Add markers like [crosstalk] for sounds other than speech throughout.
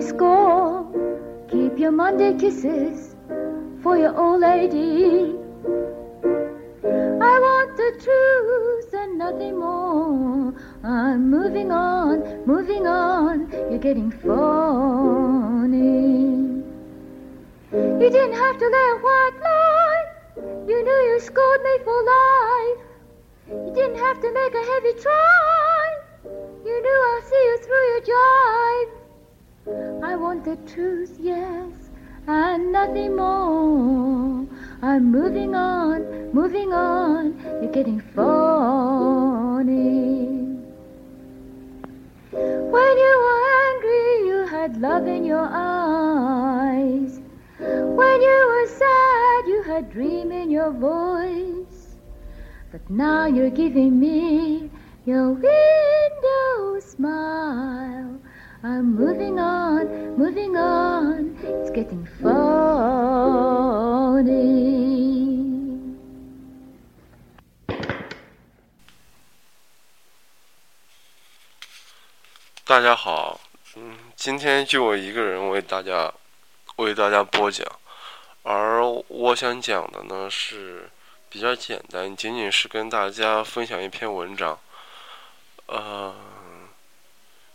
score. Keep your Monday kisses for your old lady. I want the truth and nothing more. I'm moving on, moving on. You're getting funny. You didn't have to lay a white lie. You knew you scored me for life. You didn't have to make a heavy try. You knew I'll see you through your jive. I want the truth, yes, and nothing more. I'm moving on, moving on. You're getting funny. When you were angry, you had love in your eyes. When you were sad, you had dream in your voice. But now you're giving me your window smile. I'm moving on, moving on. It's getting funny. 大家好，嗯，今天就我一个人为大家为大家播讲，而我想讲的呢是比较简单，仅仅是跟大家分享一篇文章。呃，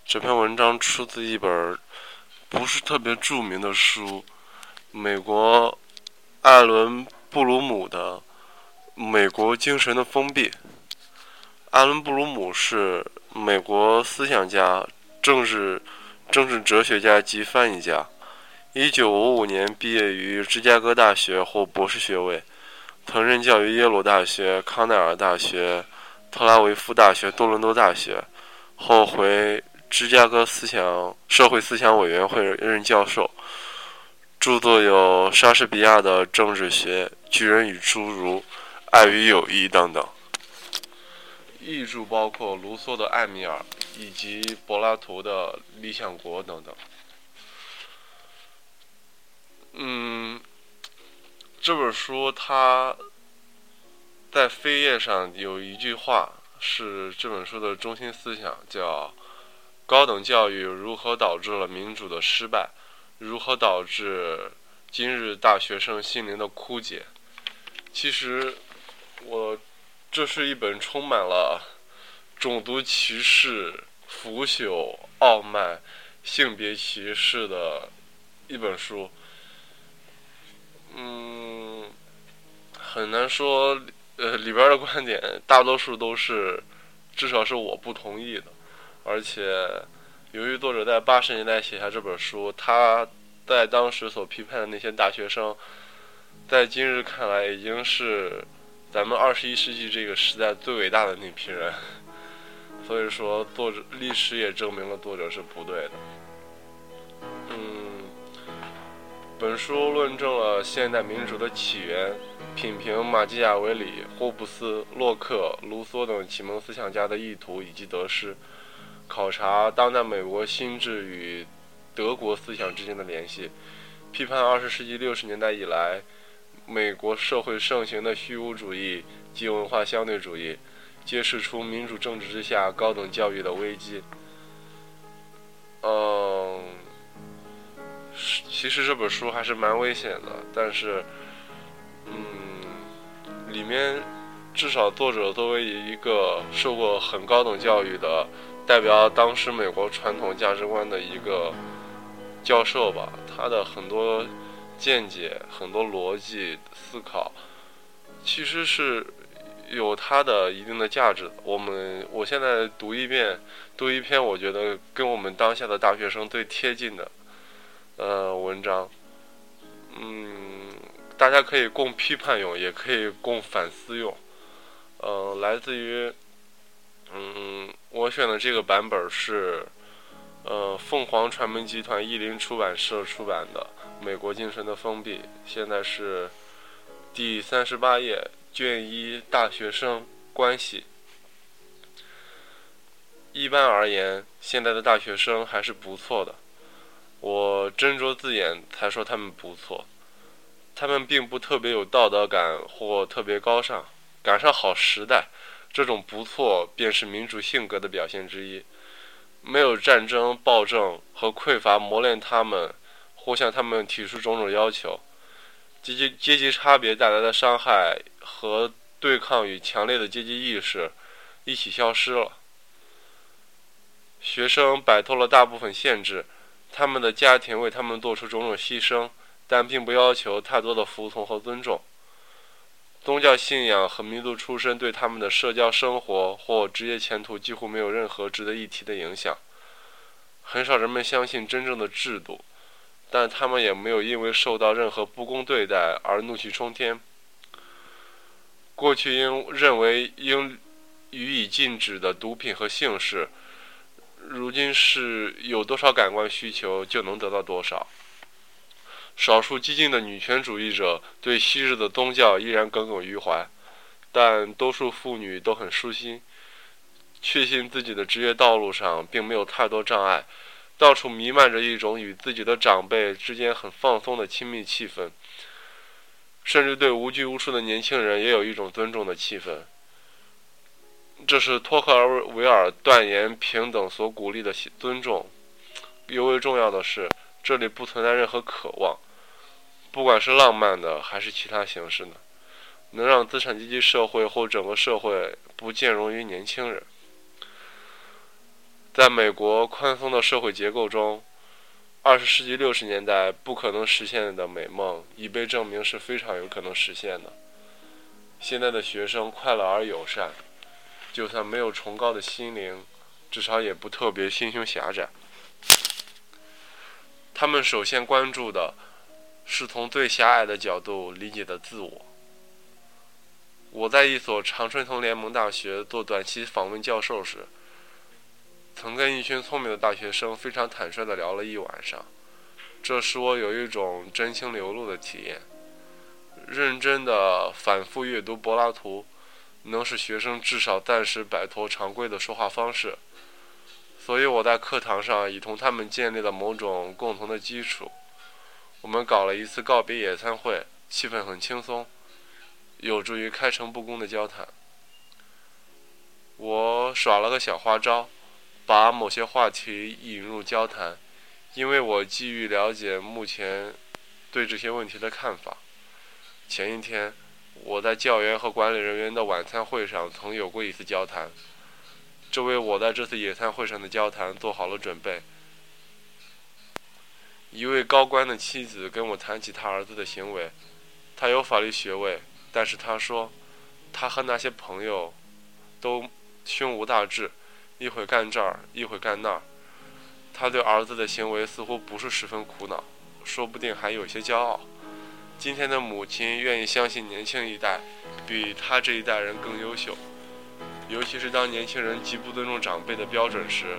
这篇文章出自一本不是特别著名的书，美国艾伦布鲁姆的《美国精神的封闭》。艾伦布鲁姆是美国思想家。政治政治哲学家及翻译家，一九五五年毕业于芝加哥大学获博士学位，曾任教于耶鲁大学、康奈尔大学、特拉维夫大学、多伦多大学，后回芝加哥思想社会思想委员会任教授，著作有莎士比亚的政治学、巨人与侏儒、爱与友谊等等。译著包括卢梭的《艾米尔》以及柏拉图的《理想国》等等。嗯，这本书它在扉页上有一句话是这本书的中心思想，叫“高等教育如何导致了民主的失败，如何导致今日大学生心灵的枯竭”。其实我。这是一本充满了种族歧视、腐朽、傲慢、性别歧视的一本书。嗯，很难说，呃，里边的观点大多数都是，至少是我不同意的。而且，由于作者在八十年代写下这本书，他在当时所批判的那些大学生，在今日看来已经是。咱们二十一世纪这个时代最伟大的那批人，所以说作者历史也证明了作者是不对的。嗯，本书论证了现代民主的起源，品评马基雅维里、霍布斯、洛克、卢梭等启蒙思想家的意图以及得失，考察当代美国心智与德国思想之间的联系，批判二十世纪六十年代以来。美国社会盛行的虚无主义及文化相对主义，揭示出民主政治之下高等教育的危机。嗯，其实这本书还是蛮危险的，但是，嗯，里面至少作者作为一个受过很高等教育的，代表当时美国传统价值观的一个教授吧，他的很多。见解很多逻辑思考，其实是有它的一定的价值。我们我现在读一遍，读一篇我觉得跟我们当下的大学生最贴近的呃文章，嗯，大家可以供批判用，也可以供反思用。嗯，来自于嗯，我选的这个版本是呃凤凰传媒集团译林出版社出版的。美国精神的封闭，现在是第三十八页，卷一，大学生关系。一般而言，现在的大学生还是不错的。我斟酌字眼才说他们不错。他们并不特别有道德感或特别高尚，赶上好时代，这种不错便是民主性格的表现之一。没有战争、暴政和匮乏磨练他们，或向他们提出种种要求。阶级阶级差别带来的伤害和对抗与强烈的阶级意识一起消失了。学生摆脱了大部分限制，他们的家庭为他们做出种种牺牲，但并不要求太多的服从和尊重。宗教信仰和民族出身对他们的社交生活或职业前途几乎没有任何值得一提的影响。很少人们相信真正的制度。但他们也没有因为受到任何不公对待而怒气冲天。过去应认为应予以禁止的毒品和性事，如今是有多少感官需求就能得到多少。少数激进的女权主义者对昔日的宗教依然耿耿于怀，但多数妇女都很舒心，确信自己的职业道路上并没有太多障碍。到处弥漫着一种与自己的长辈之间很放松的亲密气氛，甚至对无拘无束的年轻人也有一种尊重的气氛。这是托克维尔断言平等所鼓励的尊重。尤为重要的是，这里不存在任何渴望，不管是浪漫的还是其他形式的，能让资产阶级社会或整个社会不兼容于年轻人。在美国宽松的社会结构中，二十世纪六十年代不可能实现的美梦已被证明是非常有可能实现的。现在的学生快乐而友善，就算没有崇高的心灵，至少也不特别心胸狭窄。他们首先关注的是从最狭隘的角度理解的自我。我在一所常春藤联盟大学做短期访问教授时。曾跟一群聪明的大学生非常坦率地聊了一晚上，这使我有一种真情流露的体验。认真的反复阅读柏拉图，能使学生至少暂时摆脱常规的说话方式。所以我在课堂上已同他们建立了某种共同的基础。我们搞了一次告别野餐会，气氛很轻松，有助于开诚布公的交谈。我耍了个小花招。把某些话题引入交谈，因为我基于了解目前对这些问题的看法。前一天，我在教员和管理人员的晚餐会上曾有过一次交谈，这为我在这次野餐会上的交谈做好了准备。一位高官的妻子跟我谈起他儿子的行为，他有法律学位，但是他说，他和那些朋友都胸无大志。一会干这儿，一会干那儿，他对儿子的行为似乎不是十分苦恼，说不定还有些骄傲。今天的母亲愿意相信年轻一代比他这一代人更优秀，尤其是当年轻人极不尊重长辈的标准时。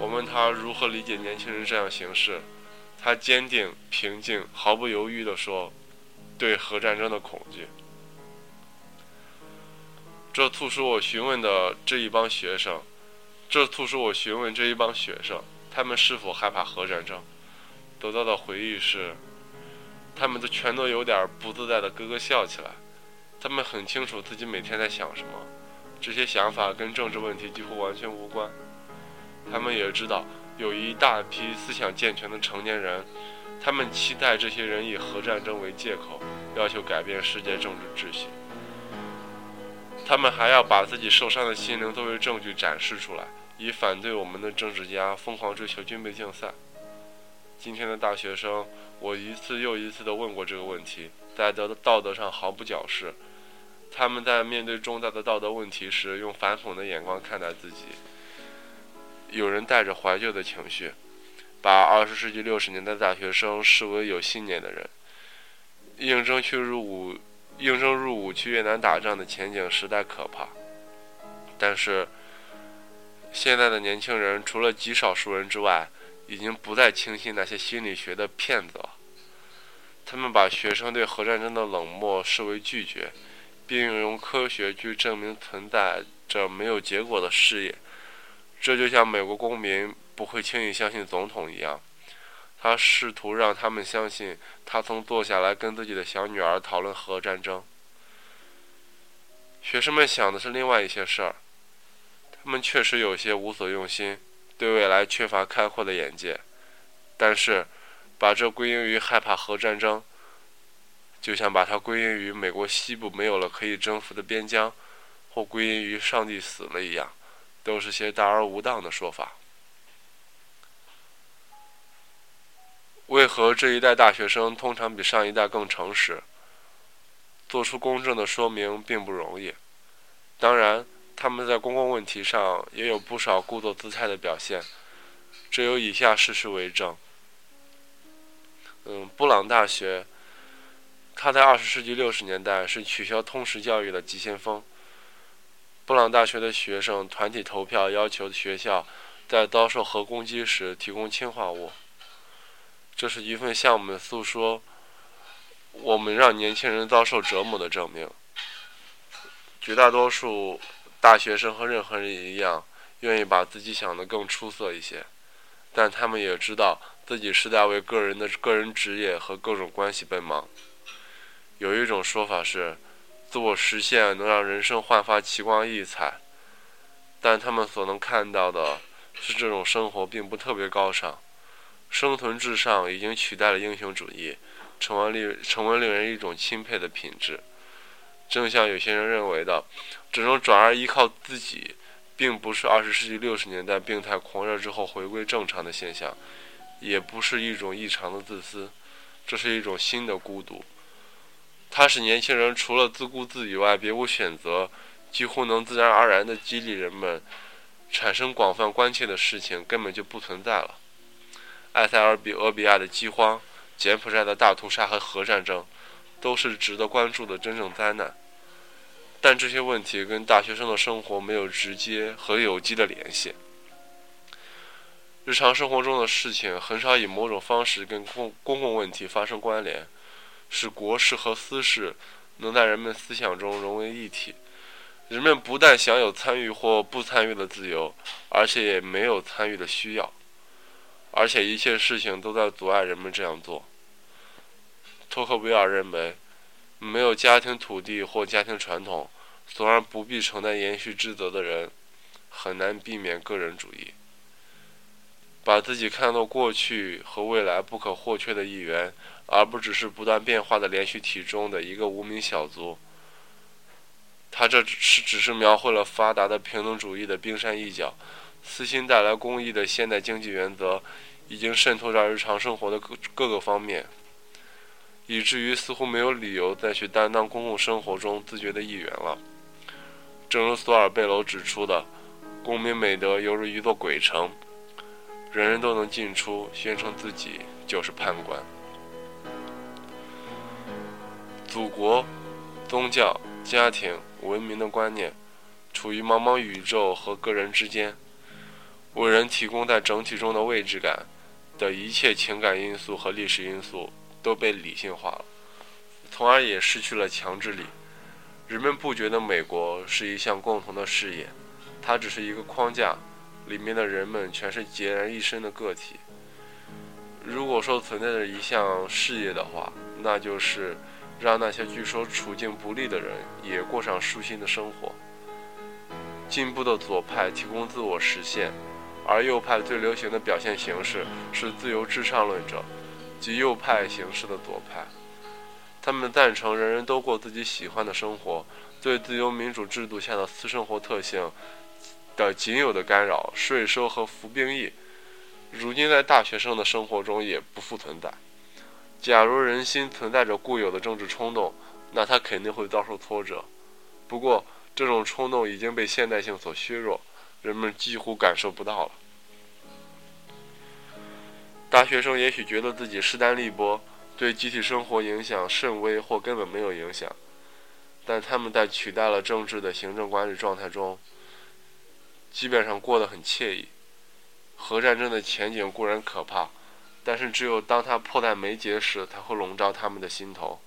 我问他如何理解年轻人这样行事，他坚定、平静、毫不犹豫地说：“对核战争的恐惧。”这促使我询问的这一帮学生。这促使我询问这一帮学生，他们是否害怕核战争？得到的回忆是，他们都全都有点不自在的咯咯笑起来。他们很清楚自己每天在想什么，这些想法跟政治问题几乎完全无关。他们也知道，有一大批思想健全的成年人，他们期待这些人以核战争为借口，要求改变世界政治秩序。他们还要把自己受伤的心灵作为证据展示出来。以反对我们的政治家疯狂追求军备竞赛。今天的大学生，我一次又一次地问过这个问题，在道道德上毫不矫饰。他们在面对重大的道德问题时，用反讽的眼光看待自己。有人带着怀旧的情绪，把二十世纪六十年代大学生视为有信念的人。应征去入伍，应征入伍去越南打仗的前景实在可怕。但是。现在的年轻人，除了极少数人之外，已经不再轻信那些心理学的骗子了。他们把学生对核战争的冷漠视为拒绝，并用科学去证明存在着没有结果的事业。这就像美国公民不会轻易相信总统一样。他试图让他们相信，他曾坐下来跟自己的小女儿讨论核战争。学生们想的是另外一些事儿。他们确实有些无所用心，对未来缺乏开阔的眼界。但是，把这归因于害怕核战争，就像把它归因于美国西部没有了可以征服的边疆，或归因于上帝死了一样，都是些大而无当的说法。为何这一代大学生通常比上一代更诚实？做出公正的说明并不容易。当然，他们在公共问题上也有不少故作姿态的表现，这有以下事实为证。嗯，布朗大学，他在二十世纪六十年代是取消通识教育的急先锋。布朗大学的学生团体投票要求学校在遭受核攻击时提供氰化物。这是一份向我们诉说我们让年轻人遭受折磨的证明。绝大多数大学生和任何人一样，愿意把自己想得更出色一些，但他们也知道自己是在为个人的个人职业和各种关系奔忙。有一种说法是，自我实现能让人生焕发奇光异彩，但他们所能看到的是这种生活并不特别高尚。生存至上已经取代了英雄主义，成为令成为令人一种钦佩的品质。正像有些人认为的，这种转而依靠自己，并不是二十世纪六十年代病态狂热之后回归正常的现象，也不是一种异常的自私，这是一种新的孤独。它使年轻人除了自顾自以外别无选择，几乎能自然而然地激励人们产生广泛关切的事情根本就不存在了。埃塞俄比俄比亚的饥荒、柬埔寨的大屠杀和核战争，都是值得关注的真正灾难。但这些问题跟大学生的生活没有直接和有机的联系。日常生活中的事情很少以某种方式跟公公共问题发生关联，使国事和私事能在人们思想中融为一体。人们不但享有参与或不参与的自由，而且也没有参与的需要。而且一切事情都在阻碍人们这样做。托克维尔认为，没有家庭土地或家庭传统，从而不必承担延续职责的人，很难避免个人主义。把自己看作过去和未来不可或缺的一员，而不只是不断变化的连续体中的一个无名小卒。他这是只是描绘了发达的平等主义的冰山一角。私心带来公益的现代经济原则，已经渗透到日常生活的各各个方面，以至于似乎没有理由再去担当公共生活中自觉的一员了。正如索尔贝楼指出的，公民美德犹如一座鬼城，人人都能进出，宣称自己就是判官。祖国、宗教、家庭、文明的观念，处于茫茫宇宙和个人之间。为人提供在整体中的位置感的一切情感因素和历史因素都被理性化了，从而也失去了强制力。人们不觉得美国是一项共同的事业，它只是一个框架，里面的人们全是孑然一身的个体。如果说存在着一项事业的话，那就是让那些据说处境不利的人也过上舒心的生活。进步的左派提供自我实现。而右派最流行的表现形式是自由至上论者，即右派形式的左派。他们赞成人人都过自己喜欢的生活，对自由民主制度下的私生活特性的仅有的干扰——税收和服兵役，如今在大学生的生活中也不复存在。假如人心存在着固有的政治冲动，那他肯定会遭受挫折。不过，这种冲动已经被现代性所削弱。人们几乎感受不到了。大学生也许觉得自己势单力薄，对集体生活影响甚微或根本没有影响，但他们在取代了政治的行政管理状态中，基本上过得很惬意。核战争的前景固然可怕，但是只有当它迫在眉睫时，才会笼罩他们的心头。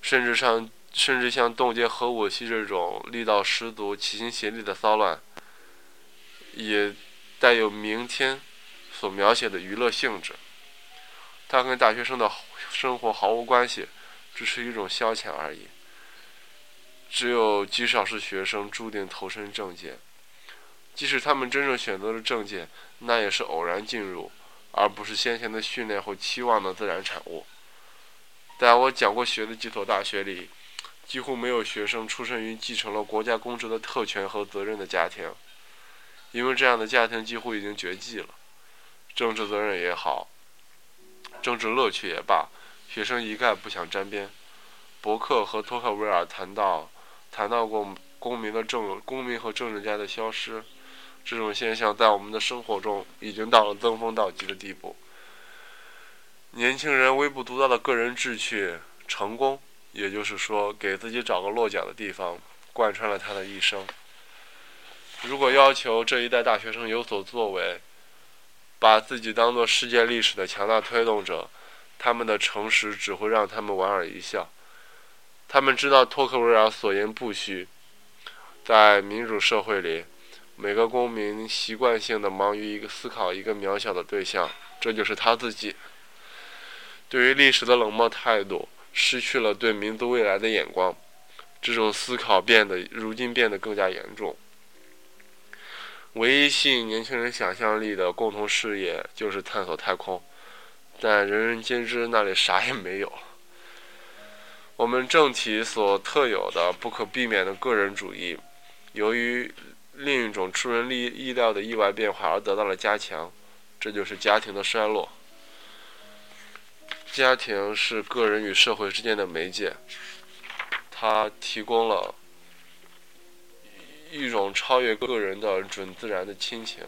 甚至像甚至像冻结核武器这种力道十足、齐心协力的骚乱。也带有明天所描写的娱乐性质，它跟大学生的生活毫无关系，只是一种消遣而已。只有极少数学生注定投身政界，即使他们真正选择了政界，那也是偶然进入，而不是先前的训练或期望的自然产物。在我讲过学的几所大学里，几乎没有学生出生于继承了国家公职的特权和责任的家庭，因为这样的家庭几乎已经绝迹了。政治责任也好，政治乐趣也罢，学生一概不想沾边。伯克和托克维尔谈到，谈到过公民的政公民和政治家的消失，这种现象在我们的生活中已经到了登峰造极的地步。年轻人微不足道的个人志趣、成功，也就是说，给自己找个落脚的地方，贯穿了他的一生。如果要求这一代大学生有所作为，把自己当做世界历史的强大推动者，他们的诚实只会让他们莞尔一笑。他们知道托克维尔所言不虚，在民主社会里，每个公民习惯性的忙于一个思考一个渺小的对象，这就是他自己。对于历史的冷漠态度，失去了对民族未来的眼光，这种思考变得如今变得更加严重。唯一吸引年轻人想象力的共同事业就是探索太空，但人人皆知那里啥也没有。我们政体所特有的不可避免的个人主义，由于另一种出人意意料的意外变化而得到了加强，这就是家庭的衰落。家庭是个人与社会之间的媒介，它提供了一种超越个人的准自然的亲情，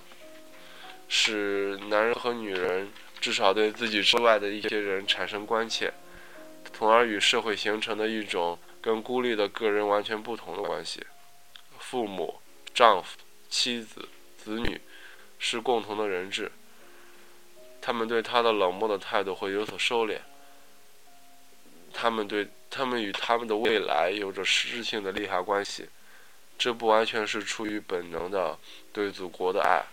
使男人和女人至少对自己之外的一些人产生关切。从而与社会形成的一种跟孤立的个人完全不同的关系。父母、丈夫、妻子、子女是共同的人质，他们对他的冷漠的态度会有所收敛。他们对他们与他们的未来有着实质性的利害关系，这不完全是出于本能的对祖国的爱，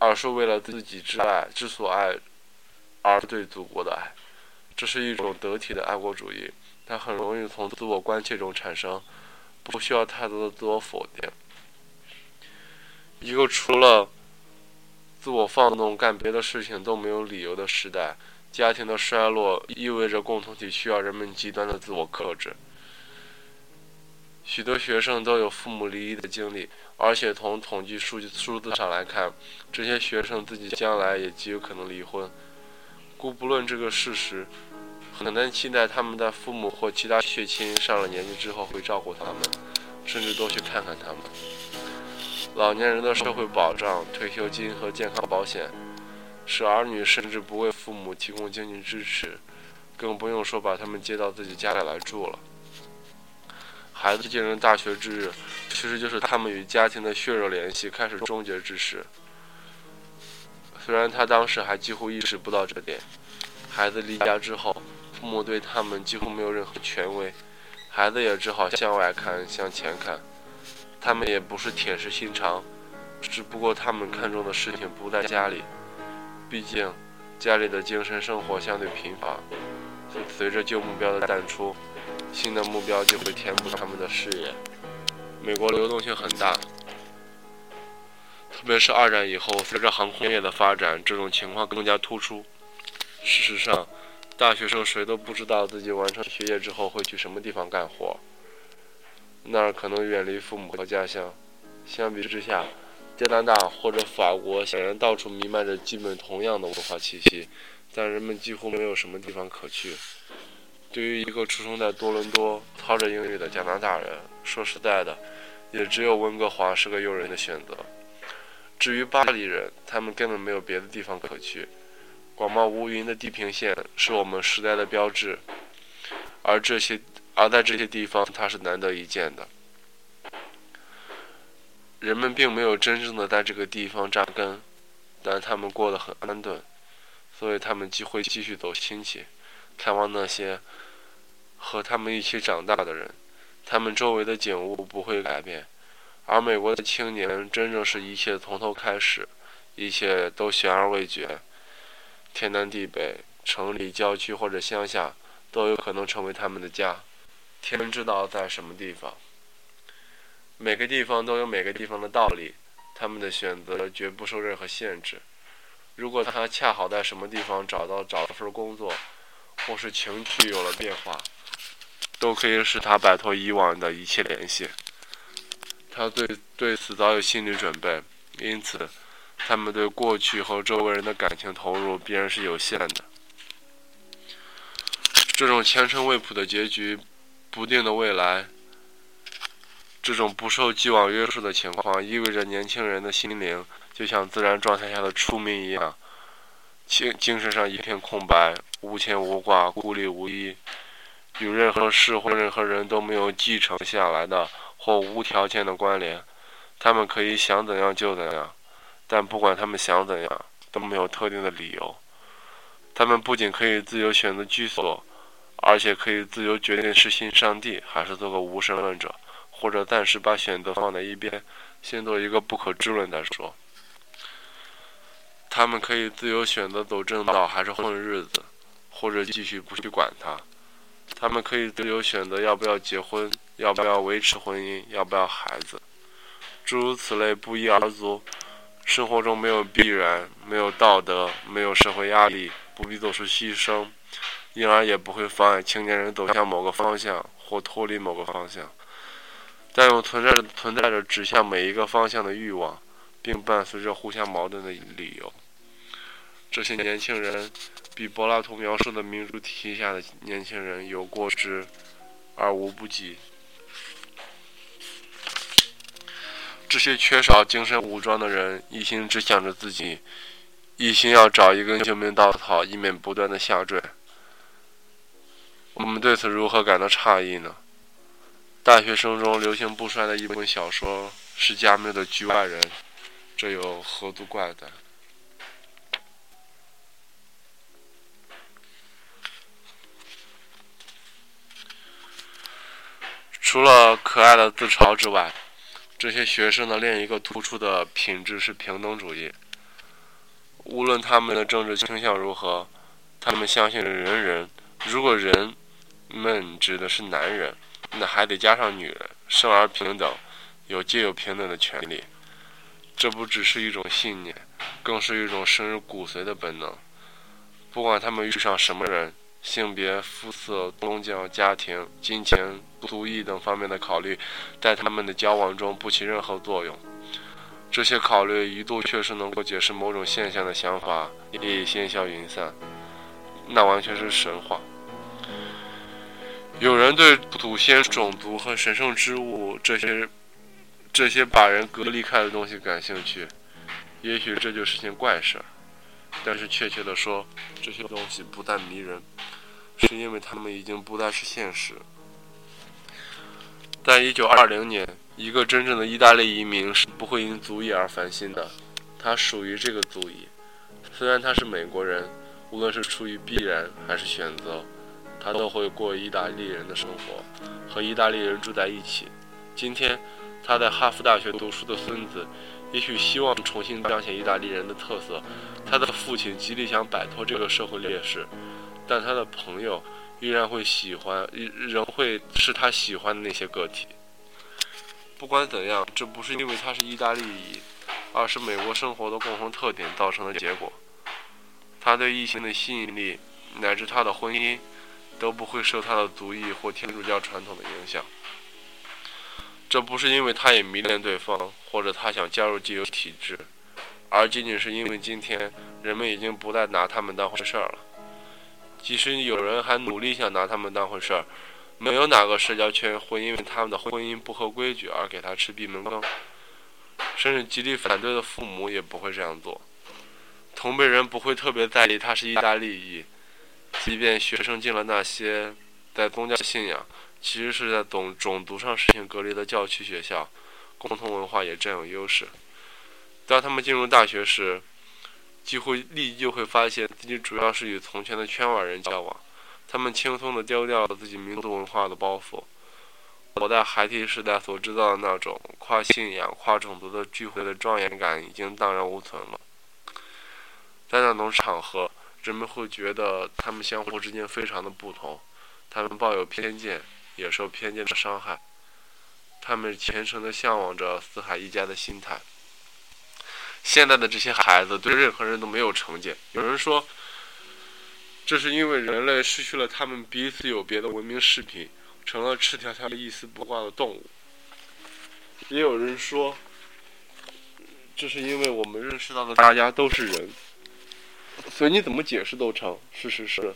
而是为了自己之爱之所爱而对祖国的爱。这是一种得体的爱国主义，它很容易从自我关切中产生，不需要太多的自我否定。一个除了自我放纵干别的事情都没有理由的时代，家庭的衰落意味着共同体需要人们极端的自我克制。许多学生都有父母离异的经历，而且从统计数据数字上来看，这些学生自己将来也极有可能离婚。故不论这个事实。很难期待他们在父母或其他血亲上了年纪之后会照顾他们，甚至多去看看他们。老年人的社会保障、退休金和健康保险，使儿女甚至不为父母提供经济支持，更不用说把他们接到自己家里来住了。孩子进入大学之日，其实就是他们与家庭的血肉联系开始终结之时。虽然他当时还几乎意识不到这点，孩子离家之后。父母对他们几乎没有任何权威，孩子也只好向外看，向前看。他们也不是铁石心肠，只不过他们看重的事情不在家里。毕竟，家里的精神生活相对贫乏。随着旧目标的淡出，新的目标就会填补他们的视野。美国流动性很大，特别是二战以后，随着航空业的发展，这种情况更加突出。事实上，大学生谁都不知道自己完成学业之后会去什么地方干活，那儿可能远离父母和家乡。相比之下，加拿大或者法国显然到处弥漫着基本同样的文化气息，但人们几乎没有什么地方可去。对于一个出生在多伦多、操着英语的加拿大人，说实在的，也只有温哥华是个诱人的选择。至于巴黎人，他们根本没有别的地方可去。广袤无垠的地平线是我们时代的标志，而这些，而在这些地方，它是难得一见的。人们并没有真正的在这个地方扎根，但他们过得很安顿，所以他们既会继续走亲戚，看望那些和他们一起长大的人。他们周围的景物不会改变，而美国的青年真正是一切从头开始，一切都悬而未决。天南地北，城里、郊区或者乡下，都有可能成为他们的家。天知道在什么地方。每个地方都有每个地方的道理，他们的选择绝不受任何限制。如果他恰好在什么地方找到找了份工作，或是情绪有了变化，都可以使他摆脱以往的一切联系。他对对此早有心理准备，因此，他们对过去和周围人的感情投入必然是有限的。这种前程未卜的结局，不定的未来。这种不受既往约束的情况，意味着年轻人的心灵就像自然状态下的出民一样，精精神上一片空白，无牵无挂，孤立无依，与任何事或任何人都没有继承下来的或无条件的关联。他们可以想怎样就怎样，但不管他们想怎样，都没有特定的理由。他们不仅可以自由选择居所，而且可以自由决定是信上帝，还是做个无神论者。或者暂时把选择放在一边，先做一个不可知论再说。他们可以自由选择走正道还是混日子，或者继续不去管他。他们可以自由选择要不要结婚，要不要维持婚姻，要不要孩子，诸如此类不一而足。生活中没有必然，没有道德，没有社会压力，不必做出牺牲，因而也不会妨碍青年人走向某个方向或脱离某个方向。但又存在着存在着指向每一个方向的欲望，并伴随着互相矛盾的理由。这些年轻人比柏拉图描述的民主体系下的年轻人有过之而无不及。这些缺少精神武装的人，一心只想着自己，一心要找一根救命稻草，以免不断的下坠。我们对此如何感到诧异呢？大学生中流行不衰的一本小说是加缪的《局外人》，这有何足怪的？除了可爱的自嘲之外，这些学生的另一个突出的品质是平等主义。无论他们的政治倾向如何，他们相信人人，如果人们指的是男人。那还得加上女人，生而平等，有皆有平等的权利。这不只是一种信念，更是一种深入骨髓的本能。不管他们遇上什么人，性别、肤色、宗教、家庭、金钱、族裔等方面的考虑，在他们的交往中不起任何作用。这些考虑一度确实能够解释某种现象的想法，也已烟消云散。那完全是神话。有人对祖先、种族和神圣之物这些、这些把人隔离开的东西感兴趣，也许这就是件怪事儿。但是确切的说，这些东西不但迷人，是因为它们已经不再是现实。在一九二零年，一个真正的意大利移民是不会因族裔而烦心的，他属于这个族裔。虽然他是美国人，无论是出于必然还是选择。他都会过意大利人的生活，和意大利人住在一起。今天，他在哈佛大学读书的孙子，也许希望重新彰显意大利人的特色。他的父亲极力想摆脱这个社会劣势，但他的朋友依然会喜欢，仍会是他喜欢的那些个体。不管怎样，这不是因为他是意大利裔，而是美国生活的共同特点造成的结果。他对异性的吸引力，乃至他的婚姻。都不会受他的族裔或天主教传统的影响。这不是因为他也迷恋对方，或者他想加入既有体制，而仅仅是因为今天人们已经不再拿他们当回事儿了。即使有人还努力想拿他们当回事儿，没有哪个社交圈会因为他们的婚姻不合规矩而给他吃闭门羹，甚至极力反对的父母也不会这样做。同辈人不会特别在意他是意大利裔。即便学生进了那些在宗教信仰，其实是在种种族上实行隔离的教区学校，共同文化也占有优势。当他们进入大学时，几乎立即就会发现自己主要是与从前的圈外人交往。他们轻松地丢掉了自己民族文化的包袱。我在孩提时代所制造的那种跨信仰、跨种族的聚会的庄严感已经荡然无存了。在那种场合。人们会觉得他们相互之间非常的不同，他们抱有偏见，也受偏见的伤害。他们虔诚的向往着四海一家的心态。现在的这些孩子对任何人都没有成见。有人说，这是因为人类失去了他们彼此有别的文明视频，成了赤条条的、一丝不挂的动物。也有人说，这是因为我们认识到的大家都是人。所以你怎么解释都成。事实是，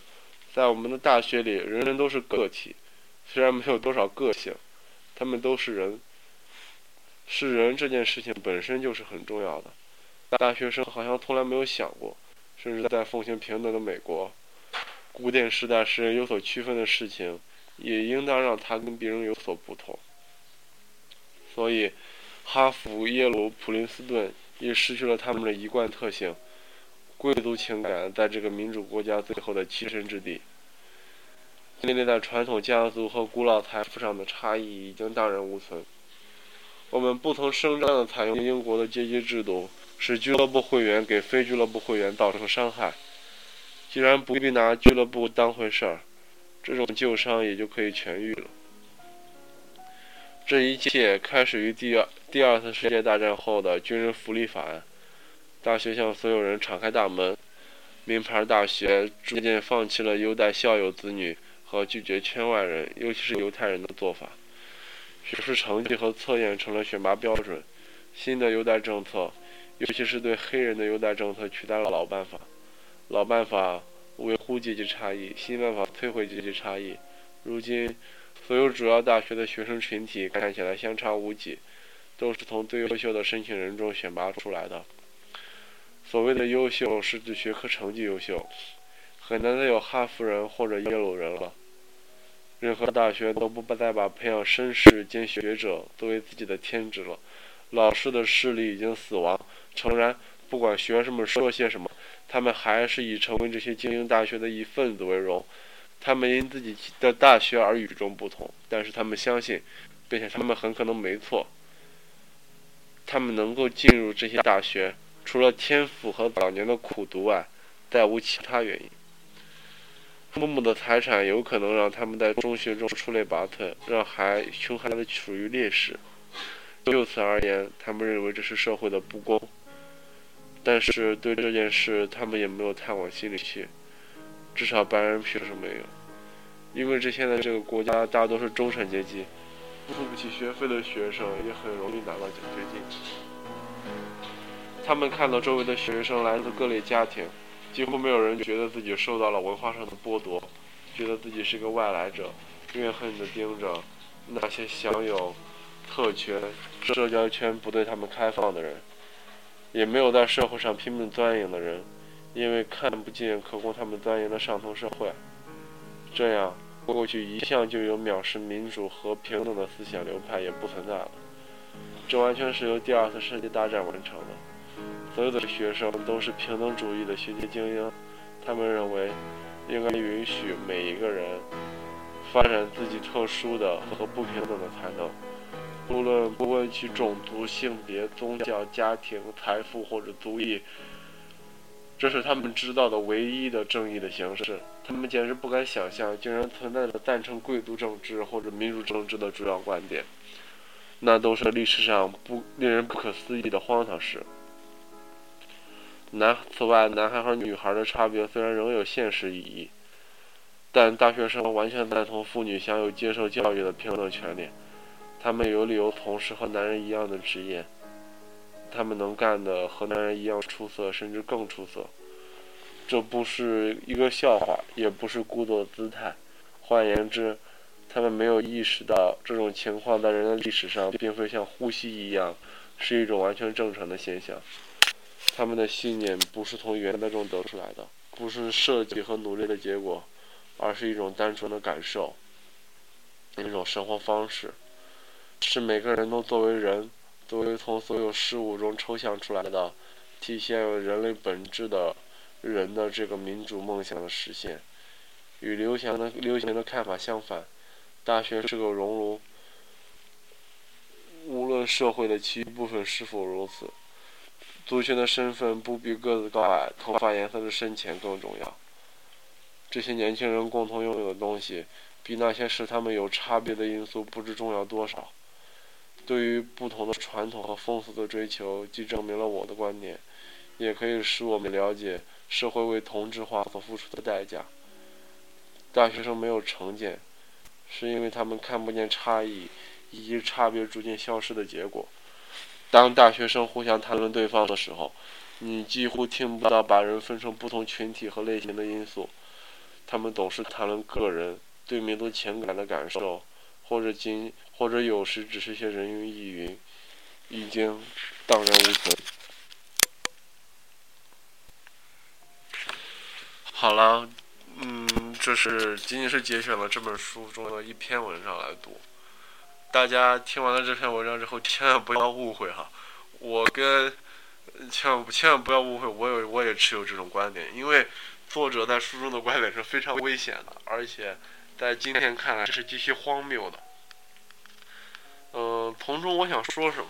在我们的大学里，人人都是个体，虽然没有多少个性，他们都是人。是人这件事情本身就是很重要的。大学生好像从来没有想过，甚至在奉行平等的美国，古典时代使人有所区分的事情，也应当让他跟别人有所不同。所以，哈佛、耶鲁、普林斯顿也失去了他们的一贯特性。贵族情感在这个民主国家最后的栖身之地，建立在传统家族和古老财富上的差异已经荡然无存。我们不曾声张地采用英国的阶级制度，使俱乐部会员给非俱乐部会员造成伤害。既然不必拿俱乐部当回事儿，这种旧伤也就可以痊愈了。这一切开始于第二第二次世界大战后的军人福利法案。大学向所有人敞开大门，名牌大学逐渐放弃了优待校友子女和拒绝圈外人，尤其是犹太人的做法。学术成绩和测验成了选拔标准。新的优待政策，尤其是对黑人的优待政策，取代了老办法。老办法维护阶级差异，新办法摧毁阶级差异。如今，所有主要大学的学生群体看起来相差无几，都是从最优秀的申请人中选拔出来的。所谓的优秀是指学科成绩优秀，很难再有哈佛人或者耶鲁人了。任何大学都不再把培养绅士兼学者作为自己的天职了。老师的势力已经死亡。诚然，不管学生们说些什么，他们还是以成为这些精英大学的一份子为荣。他们因自己的大学而与众不同，但是他们相信，并且他们很可能没错。他们能够进入这些大学。除了天赋和早年的苦读外，再无其他原因。父母的财产有可能让他们在中学中出类拔萃，让孩穷孩子处于劣势。就此而言，他们认为这是社会的不公。但是对这件事，他们也没有太往心里去。至少白人学生没有，因为这现在这个国家大多是中产阶级，付不起学费的学生也很容易拿到奖学金。他们看到周围的学生来自各类家庭，几乎没有人觉得自己受到了文化上的剥夺，觉得自己是个外来者，怨恨地盯着那些享有特权、社交圈不对他们开放的人，也没有在社会上拼命钻营的人，因为看不见可供他们钻营的上层社会。这样，过去一向就有藐视民主和平等的思想流派也不存在了。这完全是由第二次世界大战完成的。所有的学生都是平等主义的学界精英，他们认为应该允许每一个人发展自己特殊的和不平等的才能，不论不问其种族、性别、宗教、家庭、财富或者族裔。这是他们知道的唯一的正义的形式。他们简直不敢想象，竟然存在着赞成贵族政治或者民主政治的主要观点，那都是历史上不令人不可思议的荒唐事。男此外，男孩和女孩的差别虽然仍有现实意义，但大学生完全赞同妇女享有接受教育的平等权利。他们有理由从事和男人一样的职业，他们能干的和男人一样出色，甚至更出色。这不是一个笑话，也不是故作姿态。换言之，他们没有意识到这种情况在人类历史上并非像呼吸一样，是一种完全正常的现象。他们的信念不是从原来中得出来的，不是设计和努力的结果，而是一种单纯的感受，一种生活方式，是每个人都作为人，作为从所有事物中抽象出来的，体现人类本质的人的这个民主梦想的实现。与刘翔的刘翔的看法相反，大学是个熔炉，无论社会的其余部分是否如此。族群的身份不比个子高矮、头发颜色的深浅更重要。这些年轻人共同拥有的东西，比那些使他们有差别的因素不知重要多少。对于不同的传统和风俗的追求，既证明了我的观点，也可以使我们了解社会为同质化所付出的代价。大学生没有成见，是因为他们看不见差异以及差别逐渐消失的结果。当大学生互相谈论对方的时候，你几乎听不到把人分成不同群体和类型的因素。他们总是谈论个人对民族情感的感受，或者仅或者有时只是些人云亦云，已经荡然无存。好了。嗯，这是仅仅是节选了这本书中的一篇文章来读。大家听完了这篇文章之后，千万不要误会哈，我跟千万千万不要误会，我有我也持有这种观点，因为作者在书中的观点是非常危险的，而且在今天看来是极其荒谬的。嗯，从中我想说什么？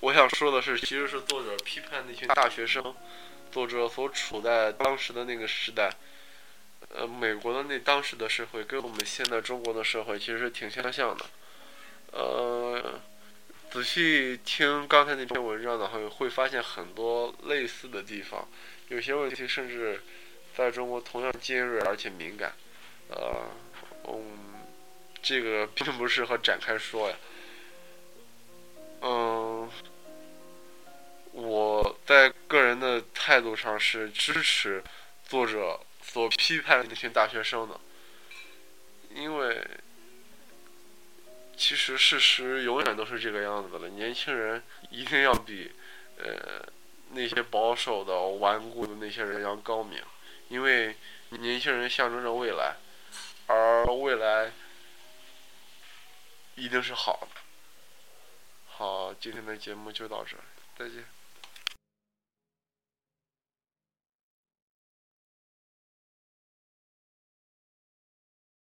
我想说的是，其实是作者批判那群大学生，作者所处在当时的那个时代。呃，美国的那当时的社会跟我们现在中国的社会其实挺相像的。呃，仔细听刚才那篇文章的话，会发现很多类似的地方，有些问题甚至在中国同样尖锐而且敏感。呃，嗯，这个 [laughs] 并不适合展开说呀。嗯，我在个人的态度上是支持作者。所批判的那群大学生的？因为其实事实永远都是这个样子的了。年轻人一定要比呃那些保守的、顽固的那些人要高明，因为年轻人象征着未来，而未来一定是好的。好，今天的节目就到这，再见。